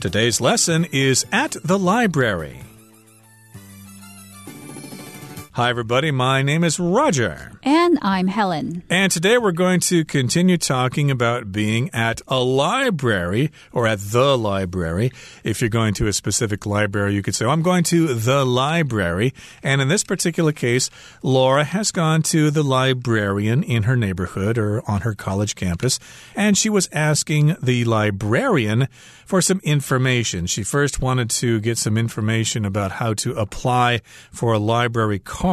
Today's lesson is at the library. Hi, everybody. My name is Roger. And I'm Helen. And today we're going to continue talking about being at a library or at the library. If you're going to a specific library, you could say, I'm going to the library. And in this particular case, Laura has gone to the librarian in her neighborhood or on her college campus. And she was asking the librarian for some information. She first wanted to get some information about how to apply for a library card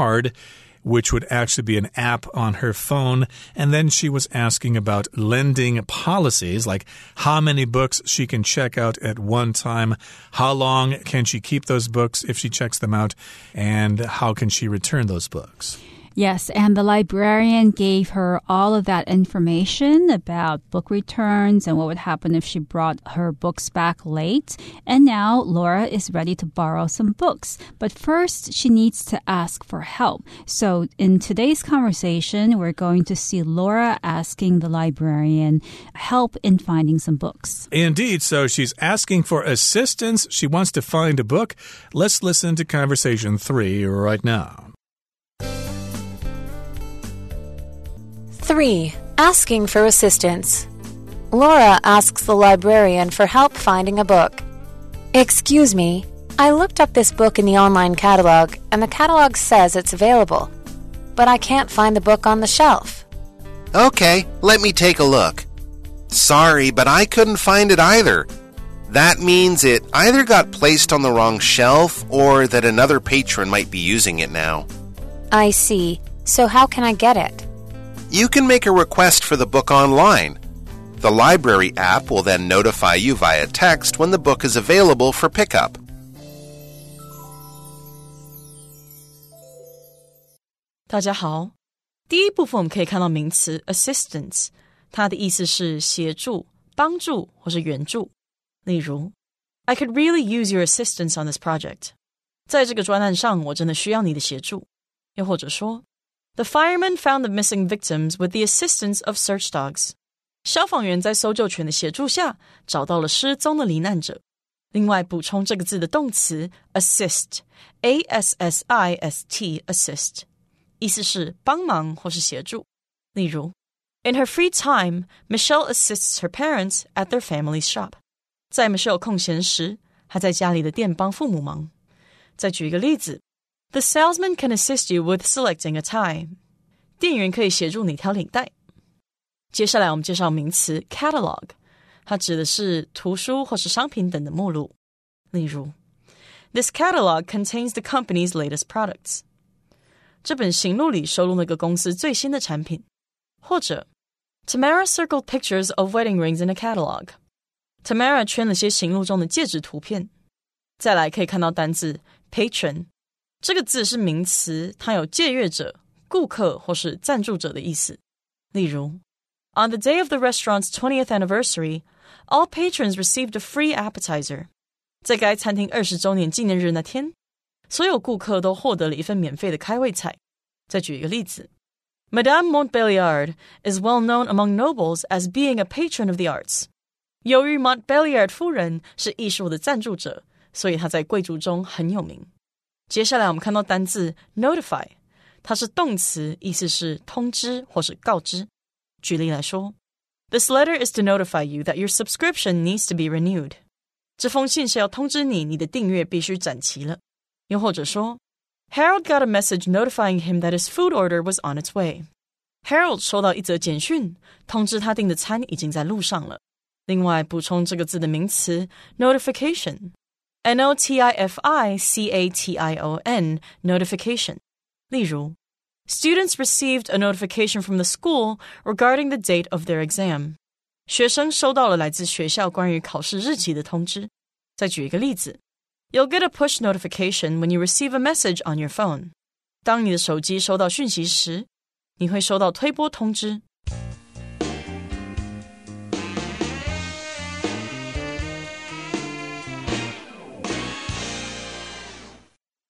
which would actually be an app on her phone. And then she was asking about lending policies, like how many books she can check out at one time, how long can she keep those books if she checks them out, and how can she return those books. Yes, and the librarian gave her all of that information about book returns and what would happen if she brought her books back late. And now Laura is ready to borrow some books. But first, she needs to ask for help. So in today's conversation, we're going to see Laura asking the librarian help in finding some books. Indeed. So she's asking for assistance. She wants to find a book. Let's listen to conversation three right now. 3. Asking for assistance. Laura asks the librarian for help finding a book. Excuse me, I looked up this book in the online catalog, and the catalog says it's available, but I can't find the book on the shelf. Okay, let me take a look. Sorry, but I couldn't find it either. That means it either got placed on the wrong shelf or that another patron might be using it now. I see. So, how can I get it? You can make a request for the book online. The library app will then notify you via text when the book is available for pickup. 大家好，第一部分我们可以看到名词 assistance，它的意思是协助、帮助或是援助。例如，I could really use your assistance on this project。在这个专案上，我真的需要你的协助。又或者说 the firemen found the missing victims with the assistance of search dogs. 消防员在搜救犬的协助下找到了失踪的罹难者。另外，补充这个字的动词 assist，a s s i s t，assist，意思是帮忙或是协助。例如，In her free time, Michelle assists her parents at their family's shop. 在 Michelle 空闲时，她在家里的店帮父母忙。再举一个例子 the salesman can assist you with selecting a tie. 店员可以协助你挑领带。接下来我们介绍名词 catalog，它指的是图书或是商品等的目录。例如，This catalog contains the company's latest products。这本型录里收录了个公司最新的产品。或者，Tamara circled pictures of wedding rings in a catalog。Tamara 圈了些型录中的戒指图片。再来可以看到单字 patron。这个字是名词，它有借阅者、顾客或是赞助者的意思。例如，On the day of the restaurant's twentieth anniversary, all patrons received a free appetizer。在该餐厅二十周年纪念日那天，所有顾客都获得了一份免费的开胃菜。再举一个例子，Madame Montbelliard is well known among nobles as being a patron of the arts。由于 Montbelliard 夫人是艺术的赞助者，所以她在贵族中很有名。 接下来我们看到单字 notify，它是动词，意思是通知或是告知。举例来说，This letter is to notify you that your subscription needs to be renewed。这封信是要通知你，你的订阅必须展齐了。又或者说，Harold got a message notifying him that his food order was on its way。Harold 收到一则简讯，通知他订的餐已经在路上了。另外，补充这个字的名词 notification。 N O T I F I C A T I O N notification. 例如, students received a notification from the school regarding the date of their exam. 学生收到了来自学校关于考试日期的通知。再举一个例子，You'll get a push notification when you receive a message on your phone. 当你的手机收到讯息时，你会收到推播通知。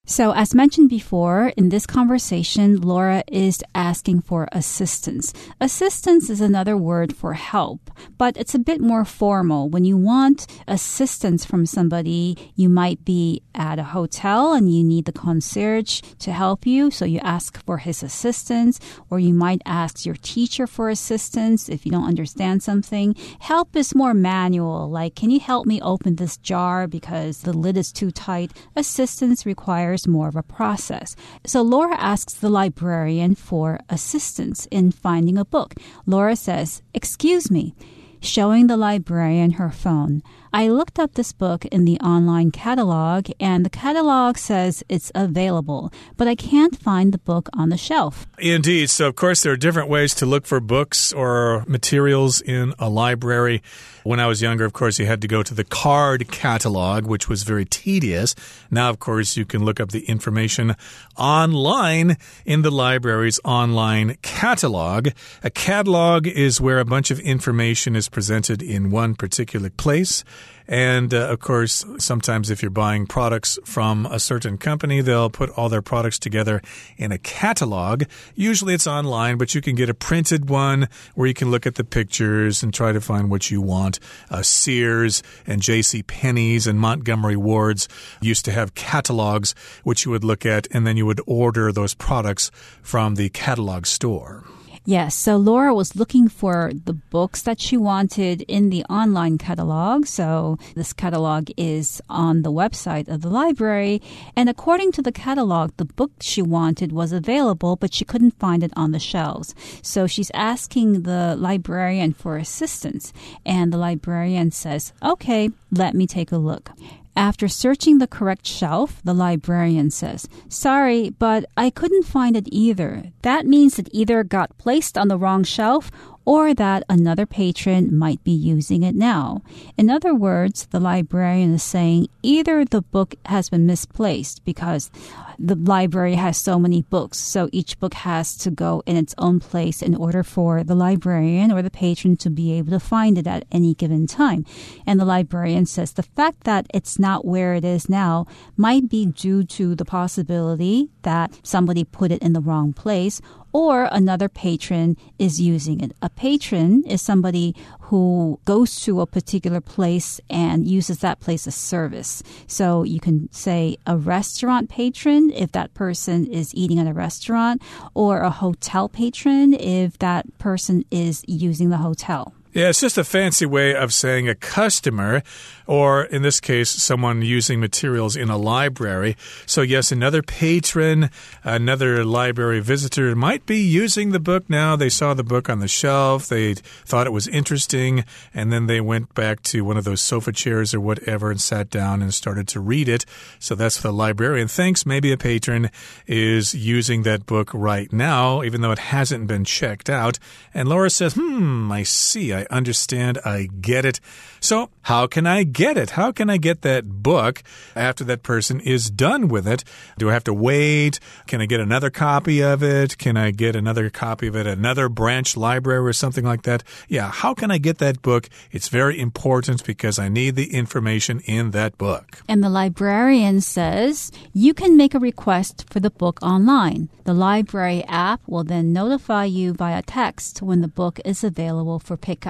So, as mentioned before, in this conversation, Laura is asking for assistance. Assistance is another word for help, but it's a bit more formal. When you want assistance from somebody, you might be at a hotel and you need the concierge to help you, so you ask for his assistance, or you might ask your teacher for assistance if you don't understand something. Help is more manual, like, can you help me open this jar because the lid is too tight? Assistance requires requires more of a process. So Laura asks the librarian for assistance in finding a book. Laura says, Excuse me showing the librarian her phone. I looked up this book in the online catalog, and the catalog says it's available, but I can't find the book on the shelf. Indeed. So, of course, there are different ways to look for books or materials in a library. When I was younger, of course, you had to go to the card catalog, which was very tedious. Now, of course, you can look up the information online in the library's online catalog. A catalog is where a bunch of information is presented in one particular place. And uh, of course, sometimes if you're buying products from a certain company, they'll put all their products together in a catalog. Usually it's online, but you can get a printed one where you can look at the pictures and try to find what you want. Uh, Sears and J.C. Penney's and Montgomery Ward's used to have catalogs which you would look at and then you would order those products from the catalog store. Yes, so Laura was looking for the books that she wanted in the online catalog. So this catalog is on the website of the library. And according to the catalog, the book she wanted was available, but she couldn't find it on the shelves. So she's asking the librarian for assistance. And the librarian says, okay, let me take a look. After searching the correct shelf, the librarian says, Sorry, but I couldn't find it either. That means it either got placed on the wrong shelf or that another patron might be using it now. In other words, the librarian is saying either the book has been misplaced because the library has so many books, so each book has to go in its own place in order for the librarian or the patron to be able to find it at any given time. And the librarian says the fact that it's not where it is now might be due to the possibility that somebody put it in the wrong place or another patron is using it. A patron is somebody who goes to a particular place and uses that place as service. So you can say a restaurant patron if that person is eating at a restaurant, or a hotel patron if that person is using the hotel. Yeah, it's just a fancy way of saying a customer, or in this case, someone using materials in a library. So, yes, another patron, another library visitor might be using the book now. They saw the book on the shelf, they thought it was interesting, and then they went back to one of those sofa chairs or whatever and sat down and started to read it. So, that's the librarian thinks maybe a patron is using that book right now, even though it hasn't been checked out. And Laura says, Hmm, I see. I understand. I get it. So, how can I get it? How can I get that book after that person is done with it? Do I have to wait? Can I get another copy of it? Can I get another copy of it another branch library or something like that? Yeah, how can I get that book? It's very important because I need the information in that book. And the librarian says you can make a request for the book online. The library app will then notify you via text when the book is available for pickup.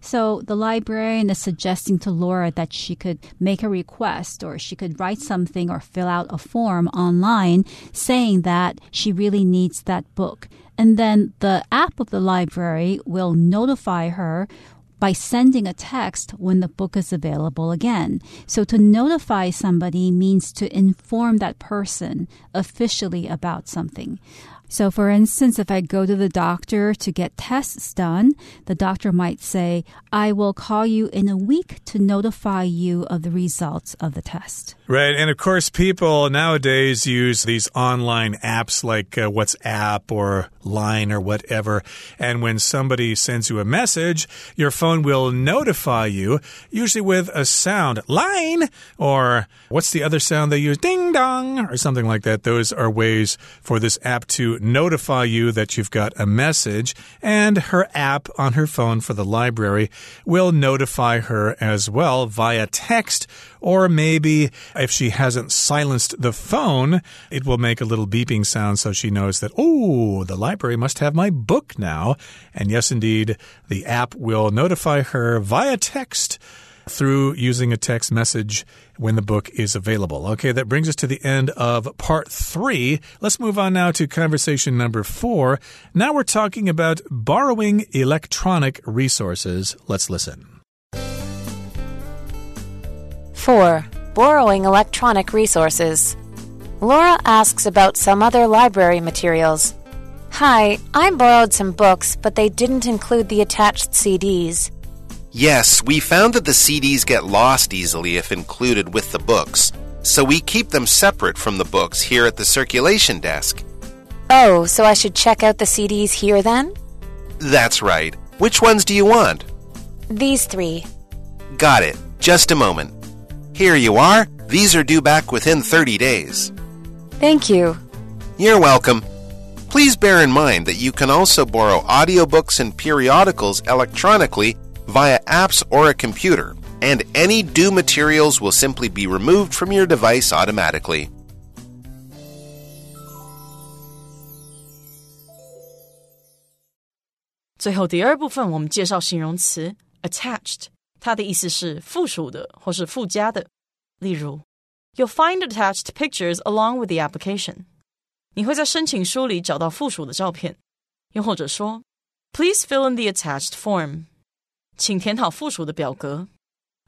So the librarian is suggesting to Laura that she could make a request or she could write something or fill out a form online saying that she really needs that book. And then the app of the library will notify her by sending a text when the book is available again. So to notify somebody means to inform that person officially about something. So, for instance, if I go to the doctor to get tests done, the doctor might say, I will call you in a week to notify you of the results of the test. Right. And of course, people nowadays use these online apps like uh, WhatsApp or LINE or whatever. And when somebody sends you a message, your phone will notify you, usually with a sound, line, or what's the other sound they use? Ding dong, or something like that. Those are ways for this app to notify you that you've got a message. And her app on her phone for the library will notify her as well via text or maybe if she hasn't silenced the phone, it will make a little beeping sound so she knows that, oh, the library must have my book now. And yes, indeed, the app will notify her via text through using a text message when the book is available. Okay, that brings us to the end of part three. Let's move on now to conversation number four. Now we're talking about borrowing electronic resources. Let's listen. 4. Borrowing electronic resources. Laura asks about some other library materials. Hi, I borrowed some books, but they didn't include the attached CDs. Yes, we found that the CDs get lost easily if included with the books, so we keep them separate from the books here at the circulation desk. Oh, so I should check out the CDs here then? That's right. Which ones do you want? These three. Got it. Just a moment. Here you are. These are due back within 30 days. Thank you. You're welcome. Please bear in mind that you can also borrow audiobooks and periodicals electronically via apps or a computer, and any due materials will simply be removed from your device automatically. 最后第二部分，我们介绍形容词 attached。它的意思是附属的或是附加的。例如，You'll find attached pictures along with the application。 你会在申请书里找到附属的照片。又或者说，Please fill in the attached form。请填好附属的表格。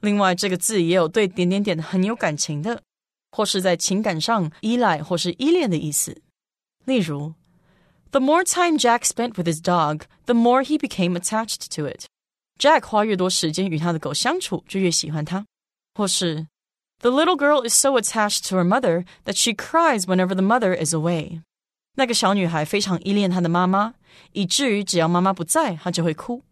另外，这个字也有对点点点很有感情的，或是在情感上依赖或是依恋的意思。例如，The more time Jack spent with his dog, the more he became attached to it。Jack 花越多时间与他的狗相处，就越喜欢它。或是 The little girl is so attached to her mother that she cries whenever the mother is away。那个小女孩非常依恋她的妈妈，以至于只要妈妈不在，她就会哭。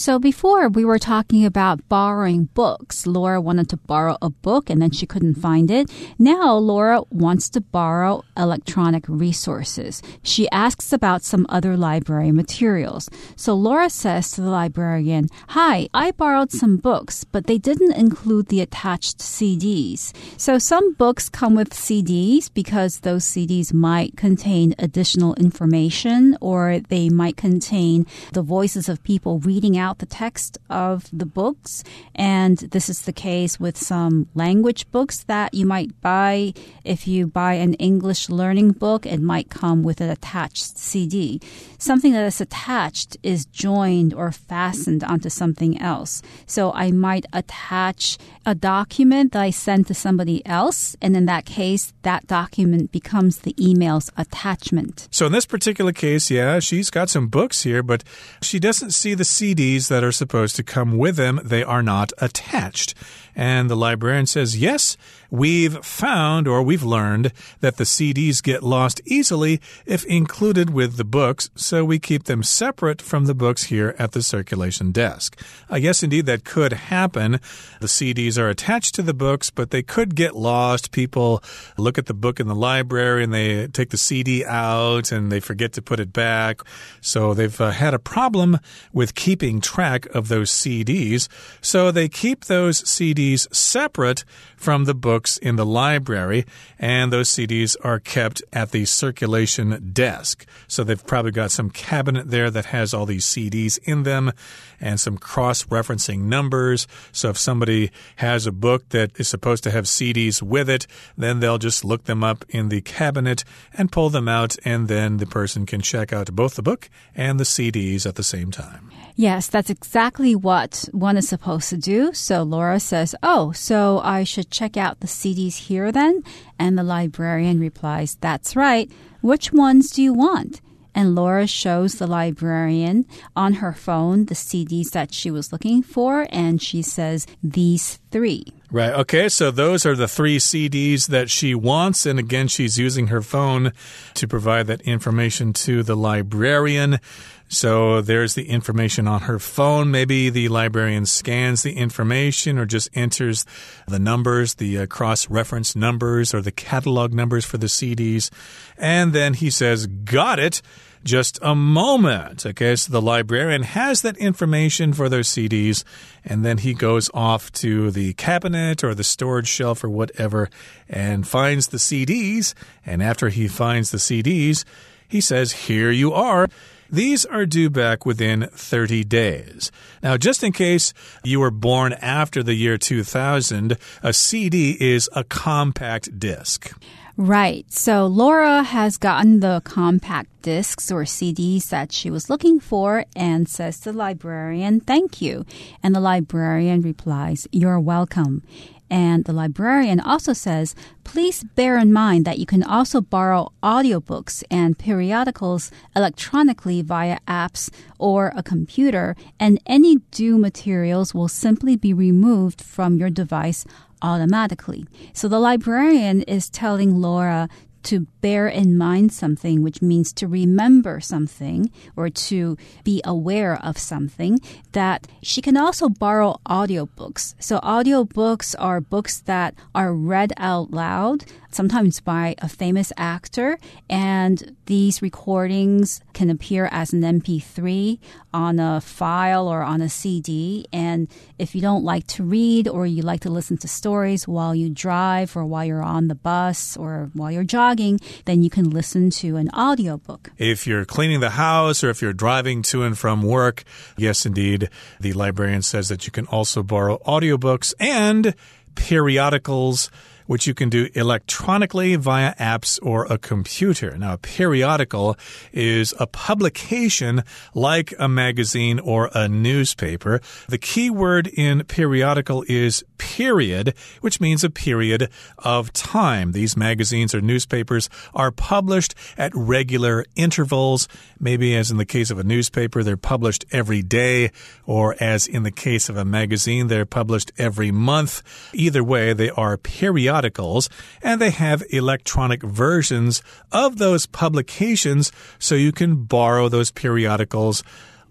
So before we were talking about borrowing books. Laura wanted to borrow a book and then she couldn't find it. Now Laura wants to borrow electronic resources. She asks about some other library materials. So Laura says to the librarian, Hi, I borrowed some books, but they didn't include the attached CDs. So some books come with CDs because those CDs might contain additional information or they might contain the voices of people reading out out the text of the books. And this is the case with some language books that you might buy. If you buy an English learning book, it might come with an attached CD. Something that is attached is joined or fastened onto something else. So I might attach a document that I send to somebody else. And in that case, that document becomes the email's attachment. So in this particular case, yeah, she's got some books here, but she doesn't see the CDs that are supposed to come with them, they are not attached. And the librarian says, yes, we've found or we've learned that the CDs get lost easily if included with the books, so we keep them separate from the books here at the circulation desk. I guess indeed that could happen. The CDs are attached to the books, but they could get lost. People look at the book in the library and they take the CD out and they forget to put it back. So they've uh, had a problem with keeping track of those CDs. So they keep those CDs separate from the books in the library, and those CDs are kept at the circulation desk. So they've probably got some cabinet there that has all these CDs in them and some cross referencing numbers. So if somebody has a book that is supposed to have CDs with it, then they'll just look them up in the cabinet and pull them out, and then the person can check out both the book and the CDs at the same time. Yes, that's exactly what one is supposed to do. So Laura says, Oh, so I should check out the CDs here then? And the librarian replies, That's right. Which ones do you want? And Laura shows the librarian on her phone the CDs that she was looking for, and she says, These three. Right. Okay. So those are the three CDs that she wants. And again, she's using her phone to provide that information to the librarian. So there's the information on her phone. Maybe the librarian scans the information or just enters the numbers, the uh, cross reference numbers or the catalog numbers for the CDs. And then he says, Got it just a moment. Okay, so the librarian has that information for those CDs, and then he goes off to the cabinet or the storage shelf or whatever and finds the CDs. And after he finds the CDs, he says, Here you are. These are due back within 30 days. Now, just in case you were born after the year 2000, a CD is a compact disc. Right. So Laura has gotten the compact discs or CDs that she was looking for and says to the librarian, Thank you. And the librarian replies, You're welcome. And the librarian also says, please bear in mind that you can also borrow audiobooks and periodicals electronically via apps or a computer, and any due materials will simply be removed from your device automatically. So the librarian is telling Laura to bear in mind something, which means to remember something or to be aware of something, that she can also borrow audiobooks. So audiobooks are books that are read out loud, sometimes by a famous actor, and these recordings can appear as an MP3 on a file or on a CD. And if you don't like to read or you like to listen to stories while you drive or while you're on the bus or while you're jogging, then you can listen to an audiobook. If you're cleaning the house or if you're driving to and from work, yes, indeed, the librarian says that you can also borrow audiobooks and periodicals which you can do electronically via apps or a computer. Now, a periodical is a publication like a magazine or a newspaper. The key word in periodical is period, which means a period of time. These magazines or newspapers are published at regular intervals. Maybe, as in the case of a newspaper, they're published every day, or as in the case of a magazine, they're published every month. Either way, they are periodic periodicals, and they have electronic versions of those publications so you can borrow those periodicals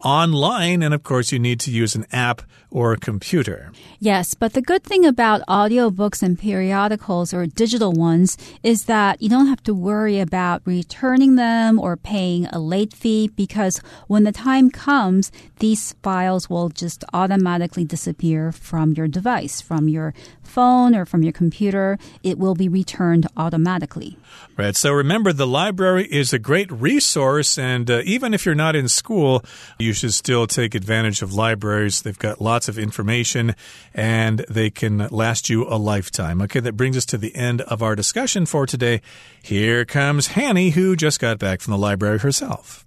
online. And of course, you need to use an app or a computer. Yes, but the good thing about audiobooks and periodicals or digital ones is that you don't have to worry about returning them or paying a late fee because when the time comes, these files will just automatically disappear from your device, from your phone or from your computer. It will be returned automatically. Right. So remember, the library is a great resource, and uh, even if you're not in school, you should still take advantage of libraries. They've got lots of information and they can last you a lifetime. Okay, that brings us to the end of our discussion for today. Here comes Hanny, who just got back from the library herself.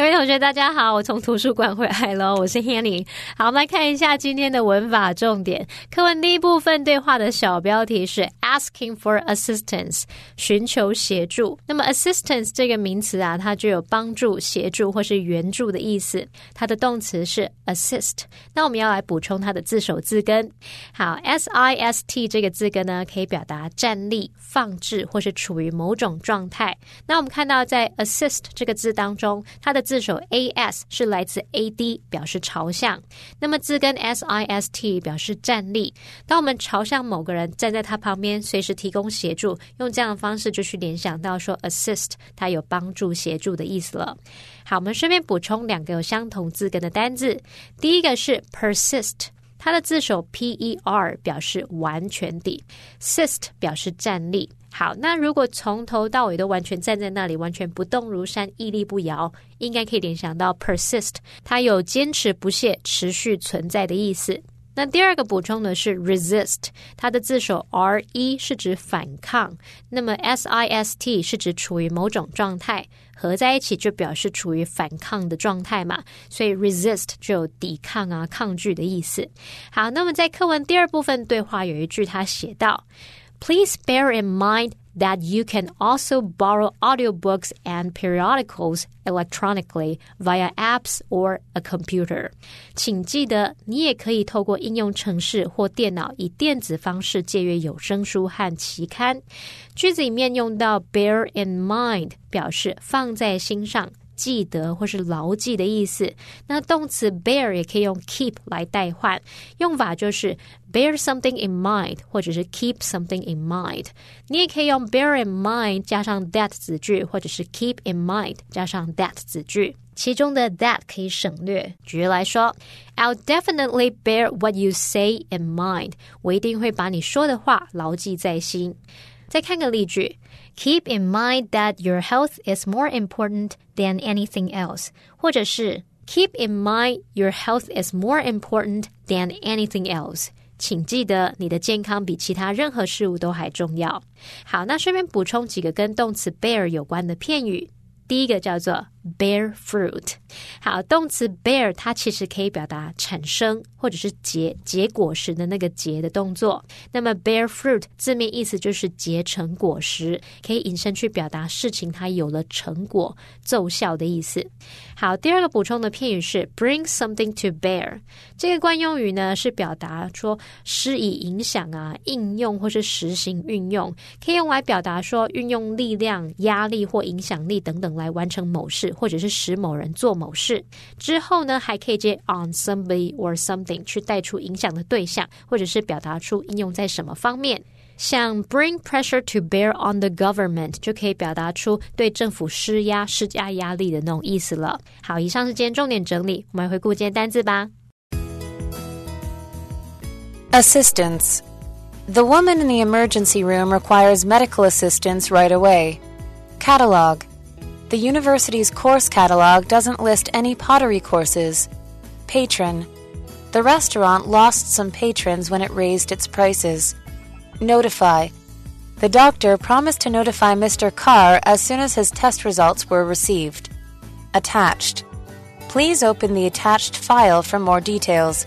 各位同学，大家好，我从图书馆回来了，我是 Hanny。好，我们来看一下今天的文法重点。课文第一部分对话的小标题是 asking for assistance，寻求协助。那么 assistance 这个名词啊，它就有帮助、协助或是援助的意思。它的动词是 assist。那我们要来补充它的字首字根。好，s i s t 这个字根呢，可以表达站立、放置或是处于某种状态。那我们看到在 assist 这个字当中，它的字首 a s 是来自 a d，表示朝向。那么字根 s i s t 表示站立。当我们朝向某个人，站在他旁边，随时提供协助，用这样的方式就去联想到说 assist，它有帮助、协助的意思了。好，我们顺便补充两个有相同字根的单字。第一个是 persist，它的字首 p e r 表示完全地，sist 表示站立。好，那如果从头到尾都完全站在那里，完全不动如山，屹立不摇，应该可以联想到 persist，它有坚持不懈、持续存在的意思。那第二个补充的是 resist，它的字首 r e 是指反抗，那么 s i s t 是指处于某种状态。合在一起就表示处于反抗的状态嘛，所以 resist 就有抵抗啊、抗拒的意思。好，那么在课文第二部分对话有一句，他写道 ：“Please bear in mind。” that you can also borrow audiobooks and periodicals electronically via apps or a computer. 请记得，你也可以透过应用程式或电脑以电子方式借阅有声书和期刊。句子里面用到 bear in mind，表示放在心上。 记得或是牢记的意思。那动词 bear 也可以用 keep 来代换，用法就是 bear something in mind，或者是 keep something in mind。你也可以用 bear in mind 加上 that 子句，或者是 keep in mind 加上 that 子句。其中的 that 可以省略。举例来说，I'll definitely bear what you say in mind。我一定会把你说的话牢记在心。再看个例句 ，Keep in mind that your health is more important than anything else，或者是 Keep in mind your health is more important than anything else。请记得，你的健康比其他任何事物都还重要。好，那顺便补充几个跟动词 bear 有关的片语。第一个叫做 bear fruit，好，动词 bear 它其实可以表达产生或者是结结果时的那个结的动作。那么 bear fruit 字面意思就是结成果实，可以引申去表达事情它有了成果、奏效的意思。好，第二个补充的片语是 bring something to bear，这个惯用语呢是表达说施以影响啊、应用或是实行运用，可以用来表达说运用力量、压力或影响力等等来完成某事。或者是使某人做某事之后呢，还可以接 on somebody or something 去带出影响的对象，或者是表达出应用在什么方面。像 bring pressure to bear on the government 就可以表达出对政府施压、施加压力的那种意思了。好，以上是今天重点整理，我们来回顾今天单字吧。Assistance. The woman in the emergency room requires medical assistance right away. Catalog. The university's course catalog doesn't list any pottery courses. Patron. The restaurant lost some patrons when it raised its prices. Notify. The doctor promised to notify Mr. Carr as soon as his test results were received. Attached. Please open the attached file for more details.